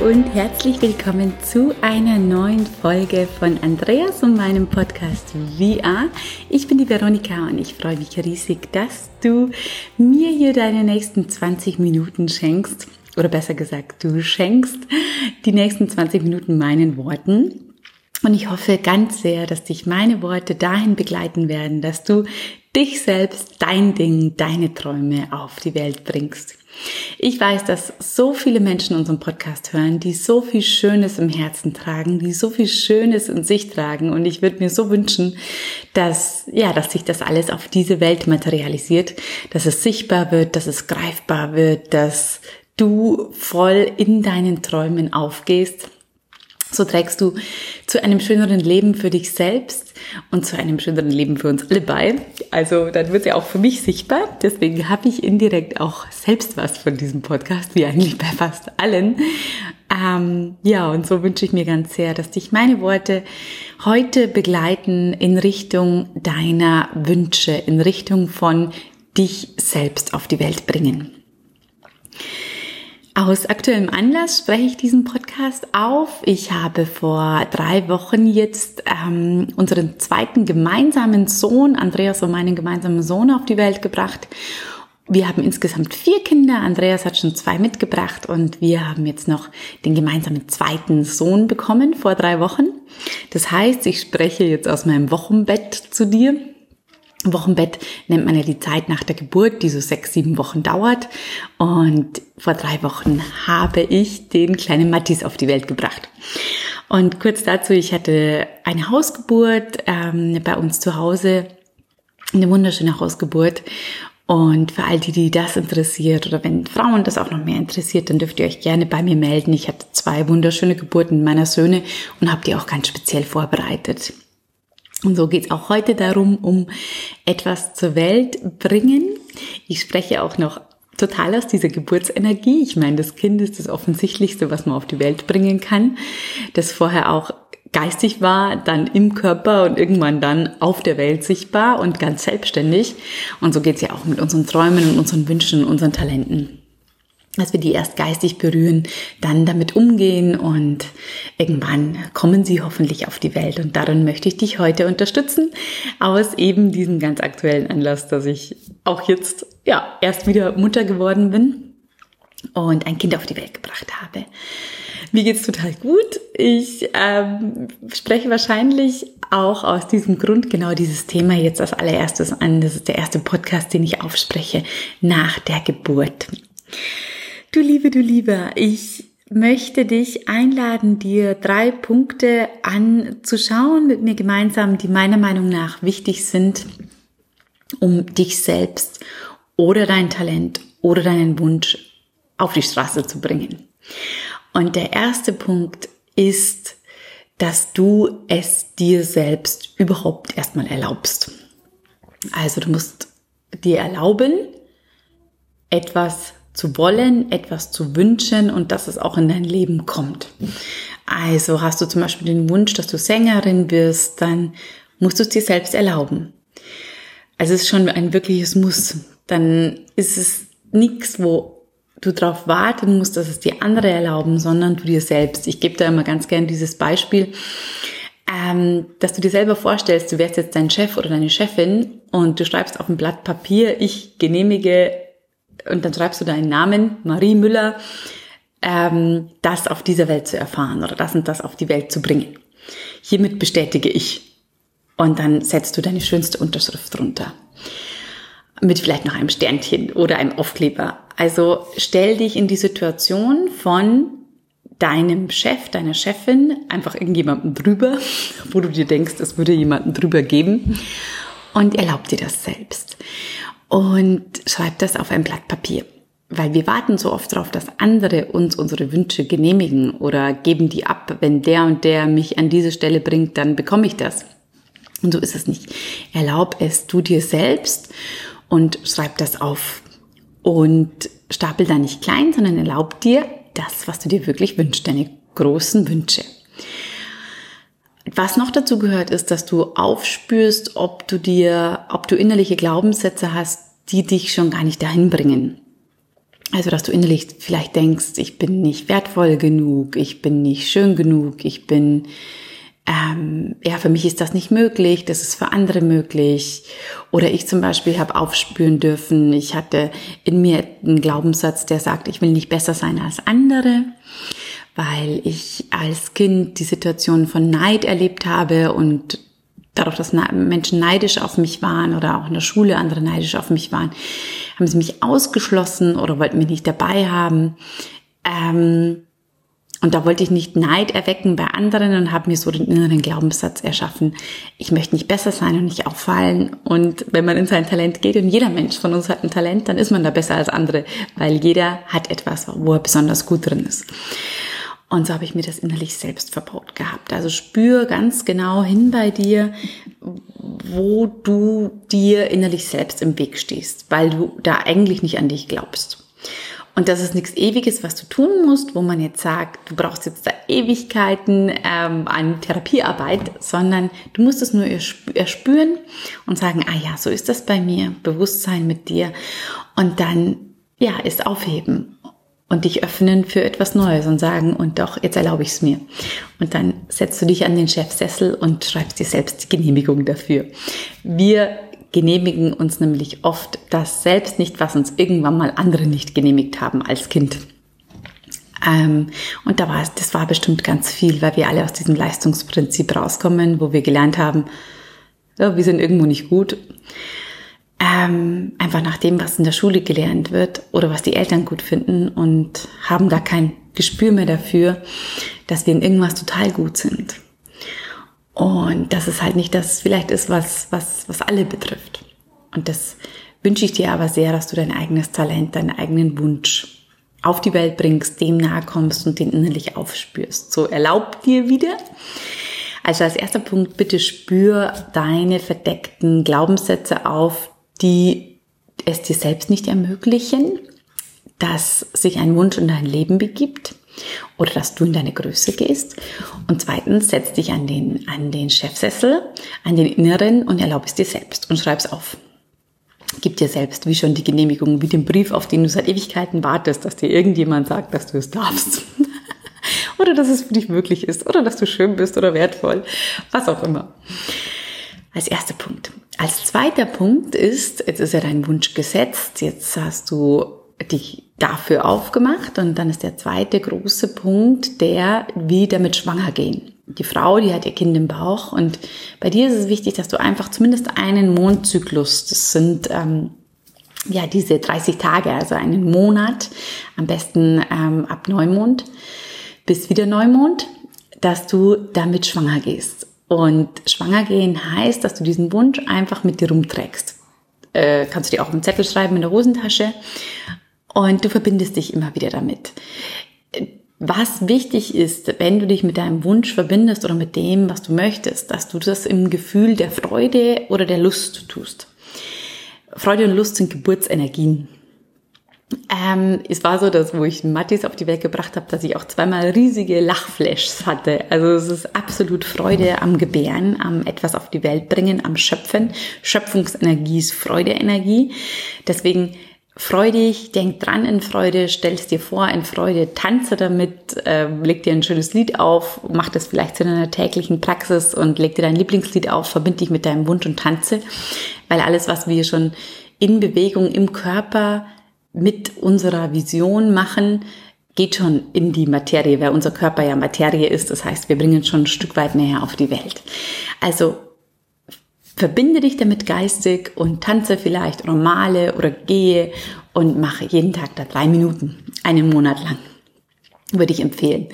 und herzlich willkommen zu einer neuen Folge von Andreas und meinem Podcast VR. Ich bin die Veronika und ich freue mich riesig, dass du mir hier deine nächsten 20 Minuten schenkst. Oder besser gesagt, du schenkst die nächsten 20 Minuten meinen Worten. Und ich hoffe ganz sehr, dass dich meine Worte dahin begleiten werden, dass du dich selbst, dein Ding, deine Träume auf die Welt bringst. Ich weiß, dass so viele Menschen unseren Podcast hören, die so viel Schönes im Herzen tragen, die so viel Schönes in sich tragen. Und ich würde mir so wünschen, dass, ja, dass sich das alles auf diese Welt materialisiert, dass es sichtbar wird, dass es greifbar wird, dass du voll in deinen Träumen aufgehst. So trägst du zu einem schöneren Leben für dich selbst und zu einem schöneren Leben für uns alle bei. Also dann wird ja auch für mich sichtbar. Deswegen habe ich indirekt auch selbst was von diesem Podcast, wie eigentlich bei fast allen. Ähm, ja, und so wünsche ich mir ganz sehr, dass dich meine Worte heute begleiten in Richtung deiner Wünsche, in Richtung von dich selbst auf die Welt bringen. Aus aktuellem Anlass spreche ich diesen Podcast auf. Ich habe vor drei Wochen jetzt ähm, unseren zweiten gemeinsamen Sohn, Andreas und meinen gemeinsamen Sohn, auf die Welt gebracht. Wir haben insgesamt vier Kinder. Andreas hat schon zwei mitgebracht und wir haben jetzt noch den gemeinsamen zweiten Sohn bekommen vor drei Wochen. Das heißt, ich spreche jetzt aus meinem Wochenbett zu dir. Wochenbett nennt man ja die Zeit nach der Geburt, die so sechs, sieben Wochen dauert. Und vor drei Wochen habe ich den kleinen Mattis auf die Welt gebracht. Und kurz dazu, ich hatte eine Hausgeburt ähm, bei uns zu Hause, eine wunderschöne Hausgeburt. Und für all die, die das interessiert oder wenn Frauen das auch noch mehr interessiert, dann dürft ihr euch gerne bei mir melden. Ich hatte zwei wunderschöne Geburten meiner Söhne und habe die auch ganz speziell vorbereitet. Und so geht es auch heute darum, um etwas zur Welt bringen. Ich spreche auch noch total aus dieser Geburtsenergie. Ich meine, das Kind ist das Offensichtlichste, was man auf die Welt bringen kann. Das vorher auch geistig war, dann im Körper und irgendwann dann auf der Welt sichtbar und ganz selbstständig. Und so geht's ja auch mit unseren Träumen und unseren Wünschen und unseren Talenten dass wir die erst geistig berühren, dann damit umgehen und irgendwann kommen sie hoffentlich auf die Welt. Und darin möchte ich dich heute unterstützen, aus eben diesem ganz aktuellen Anlass, dass ich auch jetzt, ja, erst wieder Mutter geworden bin und ein Kind auf die Welt gebracht habe. Mir geht's total gut. Ich ähm, spreche wahrscheinlich auch aus diesem Grund genau dieses Thema jetzt als allererstes an. Das ist der erste Podcast, den ich aufspreche nach der Geburt. Du Liebe, du Lieber, ich möchte dich einladen, dir drei Punkte anzuschauen mit mir gemeinsam, die meiner Meinung nach wichtig sind, um dich selbst oder dein Talent oder deinen Wunsch auf die Straße zu bringen. Und der erste Punkt ist, dass du es dir selbst überhaupt erstmal erlaubst. Also du musst dir erlauben, etwas zu wollen, etwas zu wünschen und dass es auch in dein Leben kommt. Also hast du zum Beispiel den Wunsch, dass du Sängerin wirst, dann musst du es dir selbst erlauben. Also es ist schon ein wirkliches Muss. Dann ist es nichts, wo du darauf warten musst, dass es dir andere erlauben, sondern du dir selbst. Ich gebe da immer ganz gern dieses Beispiel, ähm, dass du dir selber vorstellst, du wärst jetzt dein Chef oder deine Chefin und du schreibst auf ein Blatt Papier, ich genehmige und dann schreibst du deinen Namen, Marie Müller, ähm, das auf dieser Welt zu erfahren oder das und das auf die Welt zu bringen. Hiermit bestätige ich. Und dann setzt du deine schönste Unterschrift drunter. Mit vielleicht noch einem Sternchen oder einem Aufkleber. Also stell dich in die Situation von deinem Chef, deiner Chefin, einfach irgendjemandem drüber, wo du dir denkst, es würde jemanden drüber geben und erlaub dir das selbst und schreib das auf ein Blatt Papier. Weil wir warten so oft darauf, dass andere uns unsere Wünsche genehmigen oder geben die ab. Wenn der und der mich an diese Stelle bringt, dann bekomme ich das. Und so ist es nicht. Erlaub es du dir selbst und schreib das auf. Und stapel da nicht klein, sondern erlaub dir das, was du dir wirklich wünschst, deine großen Wünsche. Was noch dazu gehört, ist, dass du aufspürst, ob du dir, ob du innerliche Glaubenssätze hast, die dich schon gar nicht dahin bringen. Also, dass du innerlich vielleicht denkst, ich bin nicht wertvoll genug, ich bin nicht schön genug, ich bin, ähm, ja, für mich ist das nicht möglich, das ist für andere möglich. Oder ich zum Beispiel habe aufspüren dürfen, ich hatte in mir einen Glaubenssatz, der sagt, ich will nicht besser sein als andere, weil ich als Kind die Situation von Neid erlebt habe und dadurch, dass Menschen neidisch auf mich waren oder auch in der Schule andere neidisch auf mich waren, haben sie mich ausgeschlossen oder wollten mich nicht dabei haben. Ähm, und da wollte ich nicht Neid erwecken bei anderen und habe mir so den inneren Glaubenssatz erschaffen, ich möchte nicht besser sein und nicht auffallen. Und wenn man in sein Talent geht und jeder Mensch von uns hat ein Talent, dann ist man da besser als andere, weil jeder hat etwas, wo er besonders gut drin ist. Und so habe ich mir das innerlich selbst verbaut gehabt. Also spür ganz genau hin bei dir, wo du dir innerlich selbst im Weg stehst, weil du da eigentlich nicht an dich glaubst. Und das ist nichts Ewiges, was du tun musst, wo man jetzt sagt, du brauchst jetzt da Ewigkeiten ähm, an Therapiearbeit, sondern du musst es nur erspüren und sagen, ah ja, so ist das bei mir, Bewusstsein mit dir und dann ja, ist aufheben und dich öffnen für etwas Neues und sagen, und doch, jetzt erlaube ich es mir. Und dann setzt du dich an den Chefsessel und schreibst dir selbst die Genehmigung dafür. Wir genehmigen uns nämlich oft das selbst nicht, was uns irgendwann mal andere nicht genehmigt haben als Kind. Ähm, und da war es, das war bestimmt ganz viel, weil wir alle aus diesem Leistungsprinzip rauskommen, wo wir gelernt haben, ja, wir sind irgendwo nicht gut ähm, einfach nach dem, was in der Schule gelernt wird oder was die Eltern gut finden und haben da kein Gespür mehr dafür, dass wir in irgendwas total gut sind. Und dass es halt nicht das vielleicht ist, was, was, was alle betrifft. Und das wünsche ich dir aber sehr, dass du dein eigenes Talent, deinen eigenen Wunsch auf die Welt bringst, dem nahe kommst und den innerlich aufspürst. So erlaub dir wieder. Also als erster Punkt, bitte spür deine verdeckten Glaubenssätze auf, die es dir selbst nicht ermöglichen, dass sich ein Wunsch in dein Leben begibt oder dass du in deine Größe gehst. Und zweitens, setz dich an den, an den Chefsessel, an den Inneren und erlaub es dir selbst und schreib es auf. Gib dir selbst wie schon die Genehmigung, wie den Brief, auf den du seit Ewigkeiten wartest, dass dir irgendjemand sagt, dass du es darfst. oder dass es für dich möglich ist oder dass du schön bist oder wertvoll, was auch immer. Als erster Punkt. Als zweiter Punkt ist, jetzt ist ja dein Wunsch gesetzt, jetzt hast du dich dafür aufgemacht und dann ist der zweite große Punkt, der wie damit schwanger gehen. Die Frau, die hat ihr Kind im Bauch und bei dir ist es wichtig, dass du einfach zumindest einen Mondzyklus, das sind ähm, ja diese 30 Tage, also einen Monat, am besten ähm, ab Neumond bis wieder Neumond, dass du damit schwanger gehst. Und schwanger gehen heißt, dass du diesen Wunsch einfach mit dir rumträgst. Äh, kannst du dir auch einen Zettel schreiben in der Hosentasche und du verbindest dich immer wieder damit. Was wichtig ist, wenn du dich mit deinem Wunsch verbindest oder mit dem, was du möchtest, dass du das im Gefühl der Freude oder der Lust tust. Freude und Lust sind Geburtsenergien. Ähm, es war so, dass wo ich Mattis auf die Welt gebracht habe, dass ich auch zweimal riesige Lachflashs hatte. Also es ist absolut Freude am Gebären, am etwas auf die Welt bringen, am Schöpfen. Schöpfungsenergie ist Freudeenergie. Deswegen freudig, denk dran in Freude, stellst dir vor in Freude, tanze damit, äh, leg dir ein schönes Lied auf, mach das vielleicht zu deiner täglichen Praxis und leg dir dein Lieblingslied auf, verbind dich mit deinem Wunsch und tanze, weil alles, was wir schon in Bewegung im Körper mit unserer Vision machen, geht schon in die Materie, weil unser Körper ja Materie ist. Das heißt, wir bringen schon ein Stück weit näher auf die Welt. Also verbinde dich damit geistig und tanze vielleicht oder male oder gehe und mache jeden Tag da drei Minuten, einen Monat lang. Würde ich empfehlen.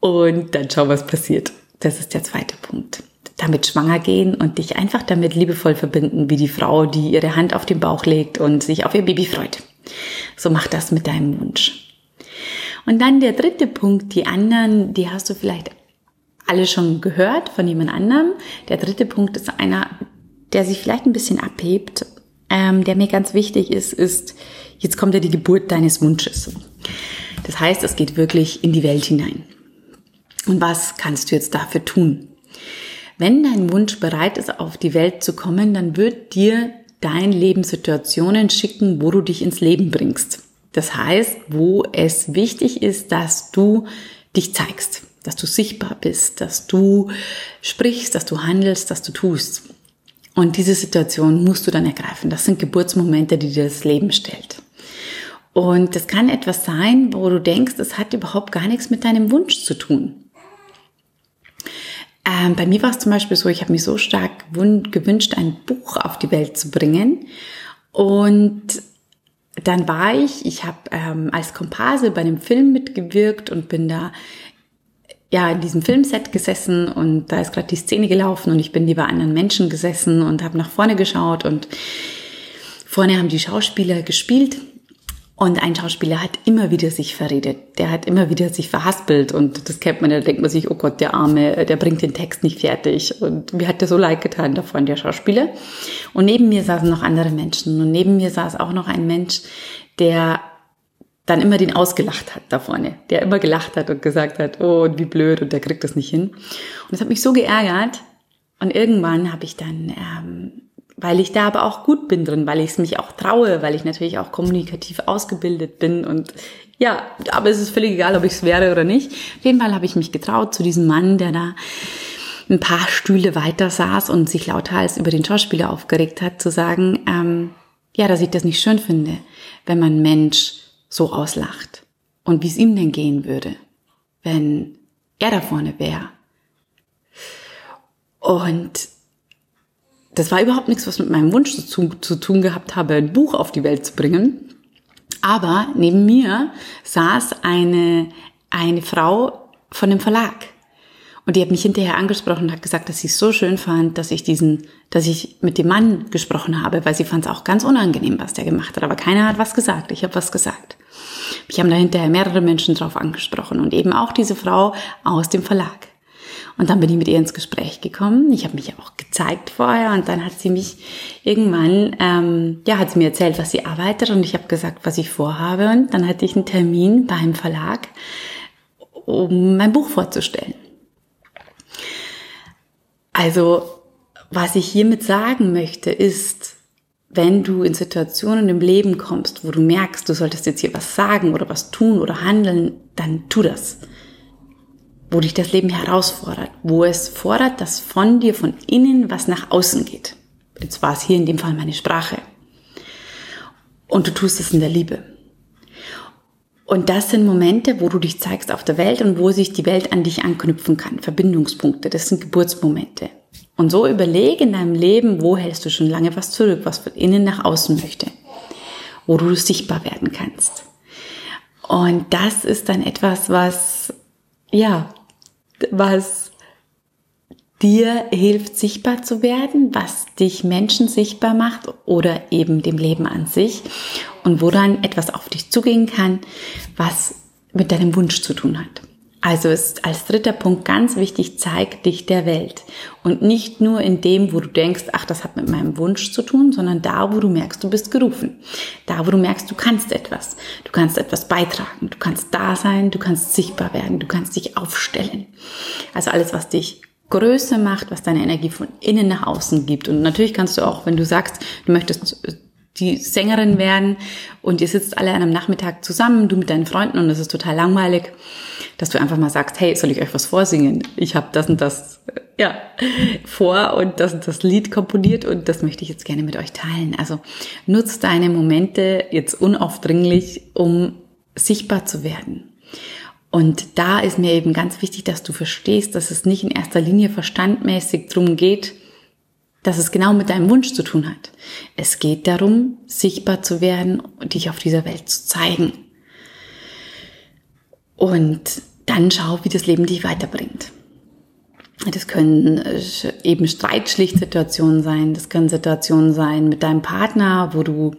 Und dann schau, was passiert. Das ist der zweite Punkt. Damit schwanger gehen und dich einfach damit liebevoll verbinden, wie die Frau, die ihre Hand auf den Bauch legt und sich auf ihr Baby freut. So mach das mit deinem Wunsch. Und dann der dritte Punkt, die anderen, die hast du vielleicht alle schon gehört von jemand anderem. Der dritte Punkt ist einer, der sich vielleicht ein bisschen abhebt, ähm, der mir ganz wichtig ist, ist, jetzt kommt ja die Geburt deines Wunsches. Das heißt, es geht wirklich in die Welt hinein. Und was kannst du jetzt dafür tun? Wenn dein Wunsch bereit ist, auf die Welt zu kommen, dann wird dir dein Leben Situationen schicken, wo du dich ins Leben bringst. Das heißt, wo es wichtig ist, dass du dich zeigst, dass du sichtbar bist, dass du sprichst, dass du handelst, dass du tust. Und diese Situation musst du dann ergreifen. Das sind Geburtsmomente, die dir das Leben stellt. Und das kann etwas sein, wo du denkst, es hat überhaupt gar nichts mit deinem Wunsch zu tun. Ähm, bei mir war es zum Beispiel so, ich habe mich so stark gewünscht, ein Buch auf die Welt zu bringen. Und dann war ich, ich habe ähm, als Komparse bei einem Film mitgewirkt und bin da ja in diesem Filmset gesessen und da ist gerade die Szene gelaufen und ich bin die bei anderen Menschen gesessen und habe nach vorne geschaut und vorne haben die Schauspieler gespielt und ein Schauspieler hat immer wieder sich verredet. Der hat immer wieder sich verhaspelt und das kennt man, da denkt man sich, oh Gott, der Arme, der bringt den Text nicht fertig. Und mir hat der so leid getan davon, der Schauspieler. Und neben mir saßen noch andere Menschen und neben mir saß auch noch ein Mensch, der dann immer den ausgelacht hat da vorne, der immer gelacht hat und gesagt hat, oh, wie blöd und der kriegt das nicht hin. Und das hat mich so geärgert. Und irgendwann habe ich dann ähm, weil ich da aber auch gut bin drin, weil ich es mich auch traue, weil ich natürlich auch kommunikativ ausgebildet bin und ja, aber es ist völlig egal, ob ich es wäre oder nicht. Auf jeden Fall habe ich mich getraut zu diesem Mann, der da ein paar Stühle weiter saß und sich lauthals über den Schauspieler aufgeregt hat, zu sagen, ähm, ja, dass ich das nicht schön finde, wenn man Mensch so auslacht und wie es ihm denn gehen würde, wenn er da vorne wäre. Und das war überhaupt nichts, was mit meinem Wunsch zu, zu tun gehabt habe, ein Buch auf die Welt zu bringen. Aber neben mir saß eine, eine Frau von dem Verlag. Und die hat mich hinterher angesprochen und hat gesagt, dass sie es so schön fand, dass ich diesen, dass ich mit dem Mann gesprochen habe, weil sie fand es auch ganz unangenehm, was der gemacht hat. Aber keiner hat was gesagt. Ich habe was gesagt. Mich haben da hinterher mehrere Menschen drauf angesprochen und eben auch diese Frau aus dem Verlag. Und dann bin ich mit ihr ins Gespräch gekommen. Ich habe mich auch gezeigt vorher und dann hat sie mich irgendwann, ähm, ja, hat sie mir erzählt, was sie arbeitet und ich habe gesagt, was ich vorhabe. Und dann hatte ich einen Termin beim Verlag, um mein Buch vorzustellen. Also, was ich hiermit sagen möchte, ist, wenn du in Situationen im Leben kommst, wo du merkst, du solltest jetzt hier was sagen oder was tun oder handeln, dann tu das wo dich das Leben herausfordert, wo es fordert, dass von dir von innen was nach außen geht. Jetzt war es hier in dem Fall meine Sprache. Und du tust es in der Liebe. Und das sind Momente, wo du dich zeigst auf der Welt und wo sich die Welt an dich anknüpfen kann. Verbindungspunkte, das sind Geburtsmomente. Und so überlege in deinem Leben, wo hältst du schon lange was zurück, was von innen nach außen möchte, wo du sichtbar werden kannst. Und das ist dann etwas, was, ja, was dir hilft, sichtbar zu werden, was dich Menschen sichtbar macht oder eben dem Leben an sich und wo dann etwas auf dich zugehen kann, was mit deinem Wunsch zu tun hat. Also ist als dritter Punkt ganz wichtig, zeig dich der Welt. Und nicht nur in dem, wo du denkst, ach, das hat mit meinem Wunsch zu tun, sondern da, wo du merkst, du bist gerufen. Da, wo du merkst, du kannst etwas. Du kannst etwas beitragen. Du kannst da sein, du kannst sichtbar werden, du kannst dich aufstellen. Also alles, was dich größer macht, was deine Energie von innen nach außen gibt. Und natürlich kannst du auch, wenn du sagst, du möchtest die Sängerin werden und ihr sitzt alle an einem Nachmittag zusammen, du mit deinen Freunden und es ist total langweilig, dass du einfach mal sagst, hey, soll ich euch was vorsingen? Ich habe das und das ja vor und das und das Lied komponiert und das möchte ich jetzt gerne mit euch teilen. Also nutzt deine Momente jetzt unaufdringlich, um sichtbar zu werden. Und da ist mir eben ganz wichtig, dass du verstehst, dass es nicht in erster Linie verstandmäßig drum geht, dass es genau mit deinem Wunsch zu tun hat. Es geht darum, sichtbar zu werden und dich auf dieser Welt zu zeigen. Und dann schau, wie das Leben dich weiterbringt. Das können äh, eben Streitschlichtsituationen sein, das können Situationen sein mit deinem Partner, wo du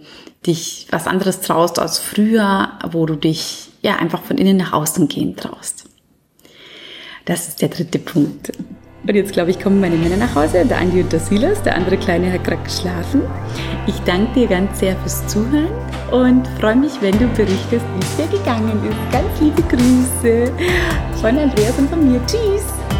dich was anderes traust als früher, wo du dich ja einfach von innen nach außen gehen traust. Das ist der dritte Punkt. Und jetzt, glaube ich, kommen meine Männer nach Hause, der Andi und der Silas. Der andere Kleine hat gerade geschlafen. Ich danke dir ganz sehr fürs Zuhören und freue mich, wenn du berichtest, wie es dir gegangen ist. Ganz liebe Grüße von Andreas und von mir. Tschüss!